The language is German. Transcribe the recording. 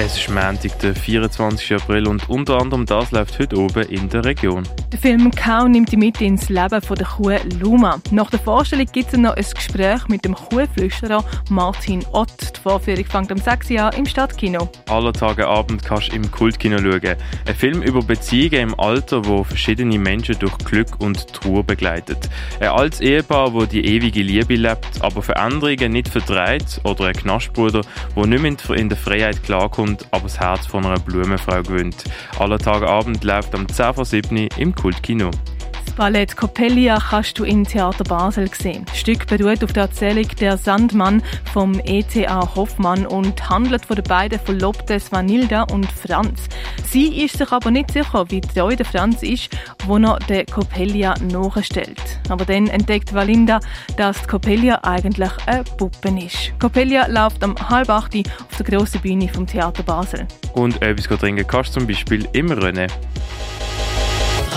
Es ist Montag, der 24. April und unter anderem das läuft heute oben in der Region. Der Film Kau nimmt die mit ins Leben von der Kuh Luma. Nach der Vorstellung gibt es noch ein Gespräch mit dem Kuhflüsterer Martin Ott. Die Vorführung fängt am 6. Jahr im Stadtkino. Aller Tage Abend kannst du im Kultkino schauen. Ein Film über Beziehungen im Alter, wo verschiedene Menschen durch Glück und Trauer begleitet. Ein altes Ehepaar, wo die ewige Liebe lebt, aber Veränderungen nicht vertreibt oder ein Knastbruder, wo nicht mehr in der Freiheit klarkommt und aber das Herz von einer Blumenfrau gewinnt. Aller Abend läuft am 10 vor 7 im Kultkino. Ballett Coppelia kannst du im Theater Basel sehen. Das Stück beruht auf der Erzählung Der Sandmann vom ETA Hoffmann und handelt von den beiden Verlobten Vanilda und Franz. Sie ist sich aber nicht sicher, wie treu der Franz ist, wo er der Coppelia nachstellt. Aber dann entdeckt Valinda, dass Coppelia eigentlich eine Puppe ist. Coppelia läuft am halb acht auf der grossen Bühne vom Theater Basel. Und etwas trinken kannst du zum Beispiel im Rennen.